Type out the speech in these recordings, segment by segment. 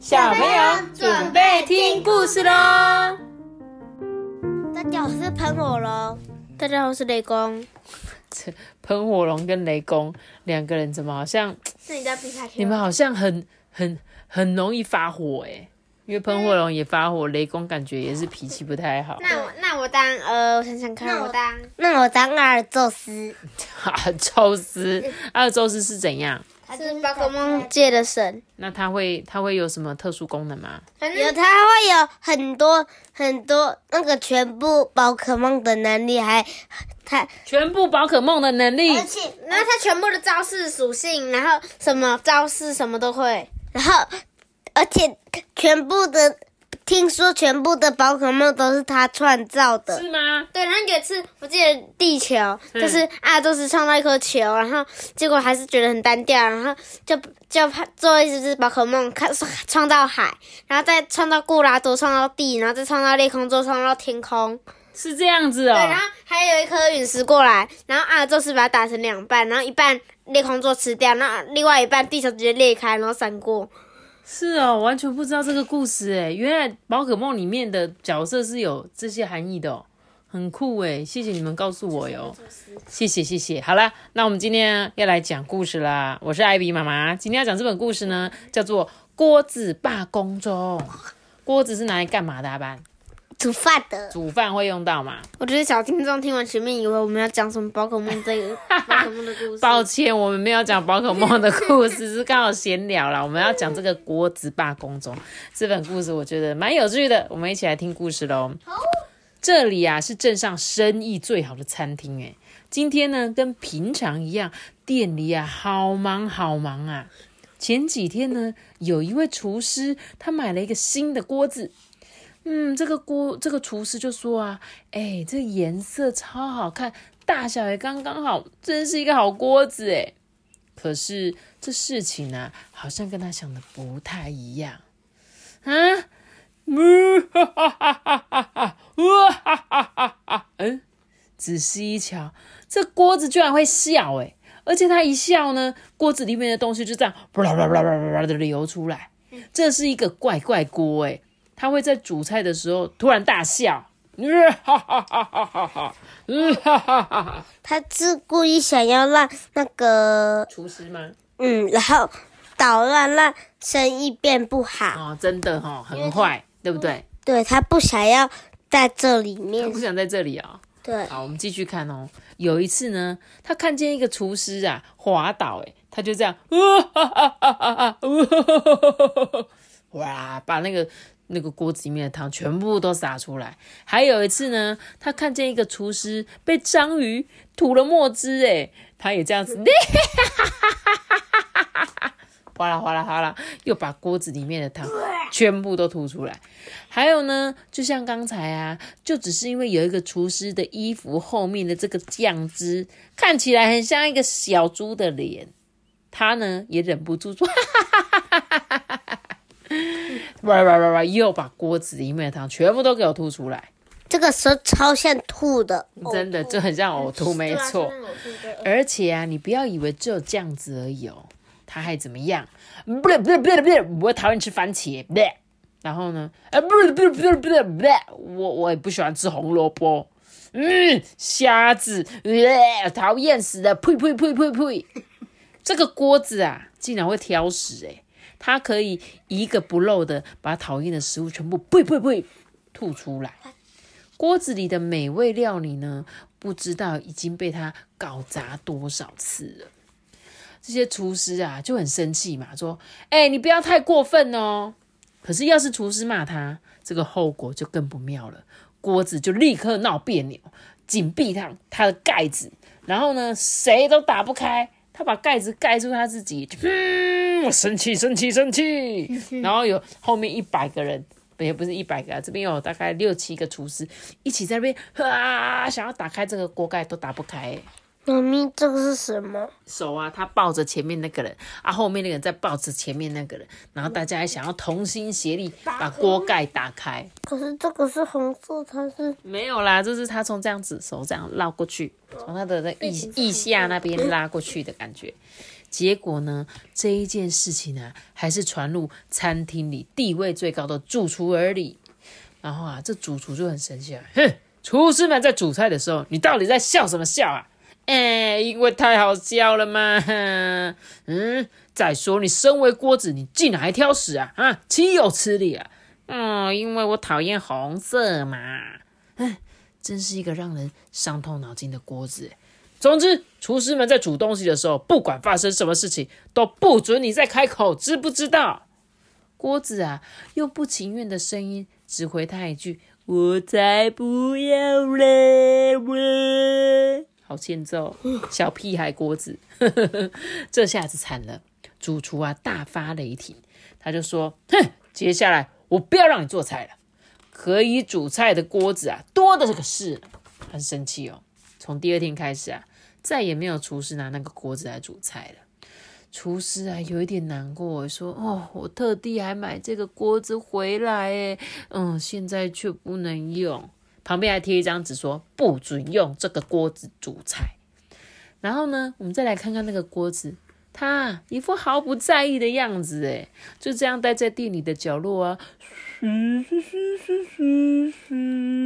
小朋友准备听故事喽！大家好，我是喷火龙。大家好，我是雷公。这 喷火龙跟雷公两个人怎么好像？是你在皮卡丘？你们好像很很很容易发火哎，因为喷火龙也发火，雷公感觉也是脾气不太好。那我那我当呃，我想想看，我当那我当阿尔宙斯。哈，宙斯，阿尔宙斯是怎样？他是宝可梦界的神。那它会它会有什么特殊功能吗？有，它会有很多很多那个全部宝可梦的能力，还它全部宝可梦的能力，而且然后他全部的招式属性，然后什么招式什么都会，然后而且全部的。听说全部的宝可梦都是他创造的，是吗？对，然后有一次我记得地球就是阿宙斯创造一颗球，然后结果还是觉得很单调，然后就就怕做一只宝可梦，开创造海，然后再创造固拉多，创造地，然后再创造裂空座，创造天空，是这样子哦。对，然后还有一颗陨石过来，然后阿宙斯把它打成两半，然后一半裂空座吃掉，那另外一半地球直接裂开，然后闪过。是哦，完全不知道这个故事哎，原来宝可梦里面的角色是有这些含义的哦，很酷哎，谢谢你们告诉我哟，谢谢谢谢。好啦，那我们今天要来讲故事啦，我是艾比妈妈，今天要讲这本故事呢，叫做《锅子罢工中》。锅子是拿来干嘛的，阿班？煮饭的，煮饭会用到吗？我觉得小听众听完前面以为我们要讲什么宝可梦这个 宝可梦的故事。抱歉，我们没有讲宝可梦的故事，是刚好闲聊啦。我们要讲这个锅子罢工中这本故事，我觉得蛮有趣的。我们一起来听故事喽。这里啊是镇上生意最好的餐厅诶，今天呢跟平常一样，店里啊好忙好忙啊。前几天呢，有一位厨师他买了一个新的锅子。嗯，这个锅，这个厨师就说啊，哎，这颜色超好看，大小也刚刚好，真是一个好锅子哎。可是这事情呢，好像跟他想的不太一样啊。嗯，哈哈哈哈哈哈，哇哈哈哈哈，嗯，仔细一瞧，这锅子居然会笑哎，而且它一笑呢，锅子里面的东西就这样啦啦啦啦啦啦的流出来，这是一个怪怪锅哎。他会在煮菜的时候突然大笑，哈哈哈哈哈哈！哈哈哈哈！他是故意想要让那个厨师吗？嗯，然后捣乱，让生意变不好。哦，真的哈，很坏，对不对？对他不想要在这里面，他不想在这里啊。对，好，我们继续看哦。有一次呢，他看见一个厨师啊滑倒，哎，他就这样，哈哈哈哈哈哈！哇，把那个。那个锅子里面的汤全部都洒出来。还有一次呢，他看见一个厨师被章鱼吐了墨汁，哎，他也这样子 哗啦哗啦哗啦，又把锅子里面的汤全部都吐出来。还有呢，就像刚才啊，就只是因为有一个厨师的衣服后面的这个酱汁看起来很像一个小猪的脸，他呢也忍不住说。哇哇哇哇！又把锅子里面的汤全部都给我吐出来，这个时候超像吐的，真的就很像呕吐，没错。而且啊，你不要以为只有这样子而已哦，他还怎么样？不对不对不对不对，我讨厌吃番茄。然后呢？啊不对不对不对不对不对，我我也不喜欢吃红萝卜。嗯，瞎子，讨厌死了！呸呸呸呸呸！这个锅子啊，竟然会挑食哎！它可以一个不漏的把讨厌的食物全部呸呸呸吐出来。锅子里的美味料理呢，不知道已经被他搞砸多少次了。这些厨师啊就很生气嘛，说：“哎，你不要太过分哦。”可是要是厨师骂他，这个后果就更不妙了。锅子就立刻闹别扭，紧闭上它的盖子，然后呢，谁都打不开。他把盖子盖住他自己。我生气，生气，生气！然后有后面一百个人，也不是一百个，这边有大概六七个厨师一起在那边啊，想要打开这个锅盖都打不开。妈咪，这个是什么？手啊，他抱着前面那个人，啊，后面那个人在抱着前面那个人，然后大家还想要同心协力把锅盖打开。可是这个是红色，它是没有啦，就是他从这样子手这样绕过去，从他的那腋腋下那边拉过去的感觉。结果呢，这一件事情呢，还是传入餐厅里地位最高的主厨耳里。然后啊，这主厨就很生气啊，哼，厨师们在煮菜的时候，你到底在笑什么笑啊？哎，因为太好笑了嘛。嗯，再说你身为锅子，你竟然还挑食啊？啊，岂有此理啊！嗯，因为我讨厌红色嘛。嗯，真是一个让人伤透脑筋的锅子。总之，厨师们在煮东西的时候，不管发生什么事情，都不准你再开口，知不知道？锅子啊，用不情愿的声音只回他一句：“我才不要嘞！”我好欠揍，小屁孩锅子，这下子惨了。主厨啊，大发雷霆，他就说：“哼，接下来我不要让你做菜了，可以煮菜的锅子啊，多的这个是。”很生气哦。从第二天开始啊，再也没有厨师拿那个锅子来煮菜了。厨师啊，有一点难过，说：“哦，我特地还买这个锅子回来，诶，嗯，现在却不能用。”旁边还贴一张纸，说不准用这个锅子煮菜。然后呢，我们再来看看那个锅子，他一副毫不在意的样子，诶，就这样待在店里的角落啊，嘘嘘嘘嘘嘘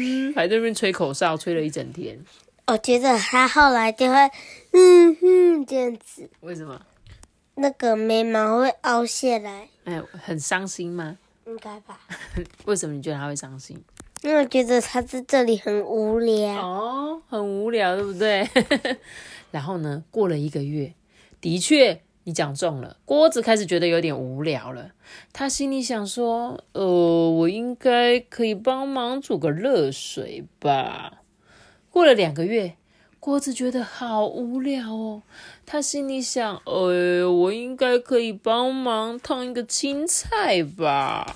嘘，还在那边吹口哨，吹了一整天。我觉得他后来就会，嗯哼，这样子，为什么？那个眉毛会凹下来，哎，很伤心吗？应该吧？为什么你觉得他会伤心？因为我觉得他在这里很无聊。哦，很无聊，对不对？然后呢，过了一个月，的确，你讲中了，锅子开始觉得有点无聊了。他心里想说：“呃，我应该可以帮忙煮个热水吧。”过了两个月，郭子觉得好无聊哦。他心里想：“哎，我应该可以帮忙烫一个青菜吧。”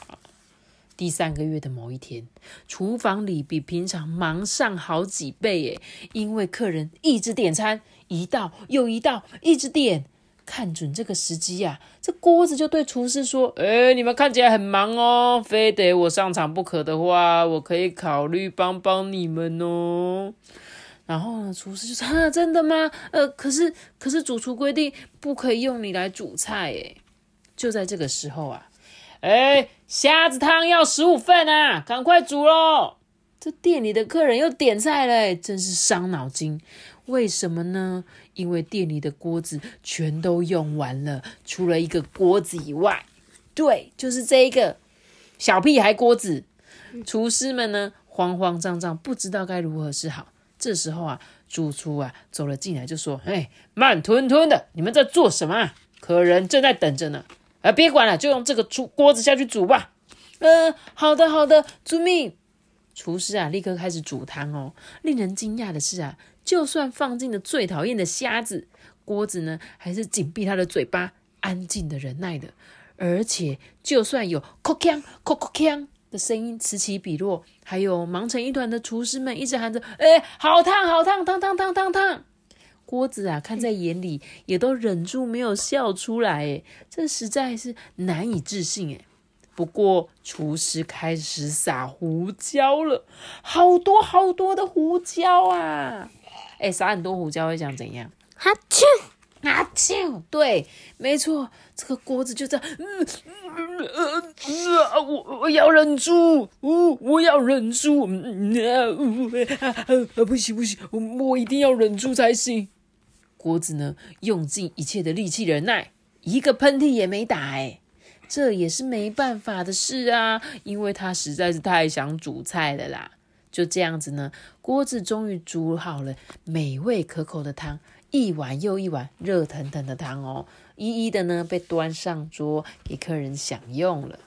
第三个月的某一天，厨房里比平常忙上好几倍耶，因为客人一直点餐，一道又一道，一直点。看准这个时机呀，这锅子就对厨师说：“哎，你们看起来很忙哦，非得我上场不可的话，我可以考虑帮帮你们哦。”然后呢，厨师就说：“啊，真的吗？呃，可是可是主厨规定不可以用你来煮菜诶。”就在这个时候啊。哎，虾子汤要十五份啊，赶快煮喽！这店里的客人又点菜了，真是伤脑筋。为什么呢？因为店里的锅子全都用完了，除了一个锅子以外，对，就是这一个小屁孩锅子。厨师们呢，慌慌张张，不知道该如何是好。这时候啊，主厨啊走了进来，就说：“哎，慢吞吞的，你们在做什么？客人正在等着呢。”啊，别管了，就用这个煮锅子下去煮吧。嗯，好的，好的，遵命。厨师啊，立刻开始煮汤哦。令人惊讶的是啊，就算放进了最讨厌的虾子，锅子呢还是紧闭他的嘴巴，安静的忍耐的。而且，就算有“叩锵叩叩锵”的声音此起彼落，还有忙成一团的厨师们一直喊着：“哎，好烫，好烫，烫烫烫烫烫！”锅子啊，看在眼里，也都忍住没有笑出来。哎，这实在是难以置信。哎，不过厨师开始撒胡椒了，好多好多的胡椒啊！哎，撒很多胡椒会想怎样？哈啾，哈啾，对，没错，这个锅子就这样。嗯嗯呃啊，我我要忍住，我我要忍住。嗯啊，不行不行，我我一定要忍住才行。锅子呢，用尽一切的力气忍耐，一个喷嚏也没打，哎，这也是没办法的事啊，因为他实在是太想煮菜了啦。就这样子呢，锅子终于煮好了美味可口的汤，一碗又一碗热腾腾的汤哦，一一的呢被端上桌给客人享用了。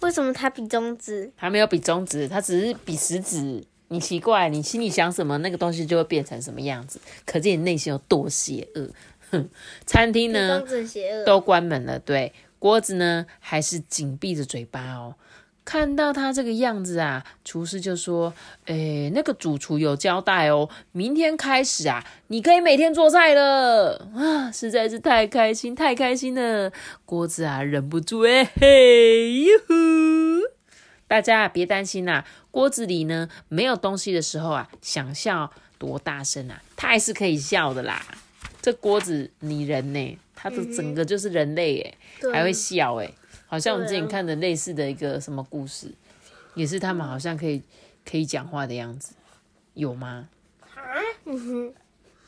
为什么他比中指？他没有比中指，他只是比食指。你奇怪，你心里想什么，那个东西就会变成什么样子。可见你内心有多邪恶。哼，餐厅呢都关门了，对，锅子呢还是紧闭着嘴巴哦。看到他这个样子啊，厨师就说：“诶，那个主厨有交代哦，明天开始啊，你可以每天做菜了 啊！实在是太开心，太开心了，锅子啊忍不住哎嘿哟呼！大家别担心呐，锅子里呢没有东西的时候啊，想笑多大声啊，它还是可以笑的啦。这锅子拟人呢，它的整个就是人类哎，还会笑哎。”好像我们之前看的类似的一个什么故事，也是他们好像可以可以讲话的样子，有吗？啊，嗯哼，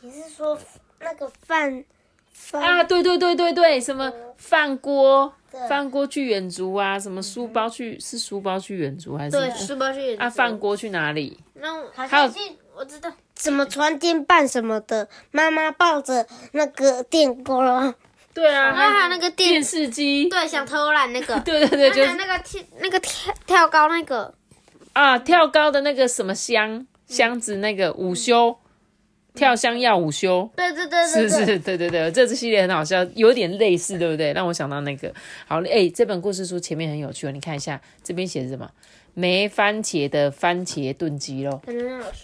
你是说那个饭饭啊？对对对对对，什么饭锅？饭锅去远足啊？什么书包去？是书包去远足还是？对，书包去远足。啊，饭锅去哪里？那还有我知道，什么传电棒什么的，妈妈抱着那个电锅。对啊，还有那个电视机，对，想偷懒那个，对 对对，就是那个跳那个跳跳高那个。啊，跳高的那个什么箱箱子那个午休跳箱要午休，对对对是是，对对对，这次系列很好笑，有点类似，对不对？让我想到那个，好，哎，这本故事书前面很有趣哦，你看一下这边写的什么？没番茄的番茄炖鸡肉，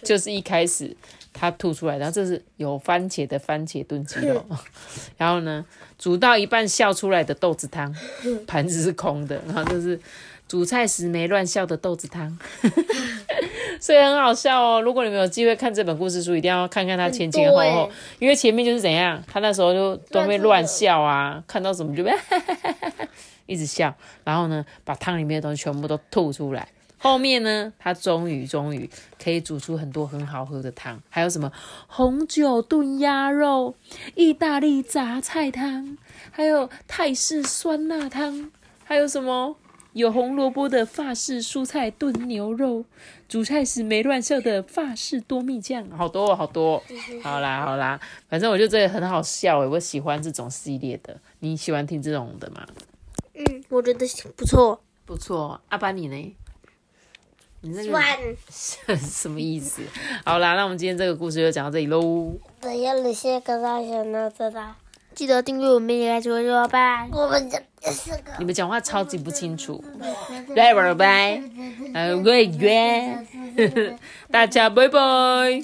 就是一开始他吐出来，然后这是有番茄的番茄炖鸡肉，然后呢，煮到一半笑出来的豆子汤，盘子是空的，然后这是煮菜时没乱笑的豆子汤，所以很好笑哦。如果你们有机会看这本故事书，一定要看看它前前后后，因为前面就是怎样，他那时候就都会乱笑啊，看到什么就 一直笑，然后呢，把汤里面的东西全部都吐出来。后面呢，他终于终于可以煮出很多很好喝的汤，还有什么红酒炖鸭肉、意大利杂菜汤，还有泰式酸辣汤，还有什么有红萝卜的法式蔬菜炖牛肉，煮菜时没乱笑的法式多蜜酱，好多 好多。好啦好啦，反正我觉得这个很好笑诶，我喜欢这种系列的。你喜欢听这种的吗？嗯，我觉得不错，不错。阿爸你呢？你那个 什么意思？好啦，那我们今天这个故事就讲到这里喽。等下你先跟大家呢，知道？记得订阅我们的来说说吧。我们讲四个。你们讲话超级不清楚。拜拜拜，呃，拜拜，大家拜拜。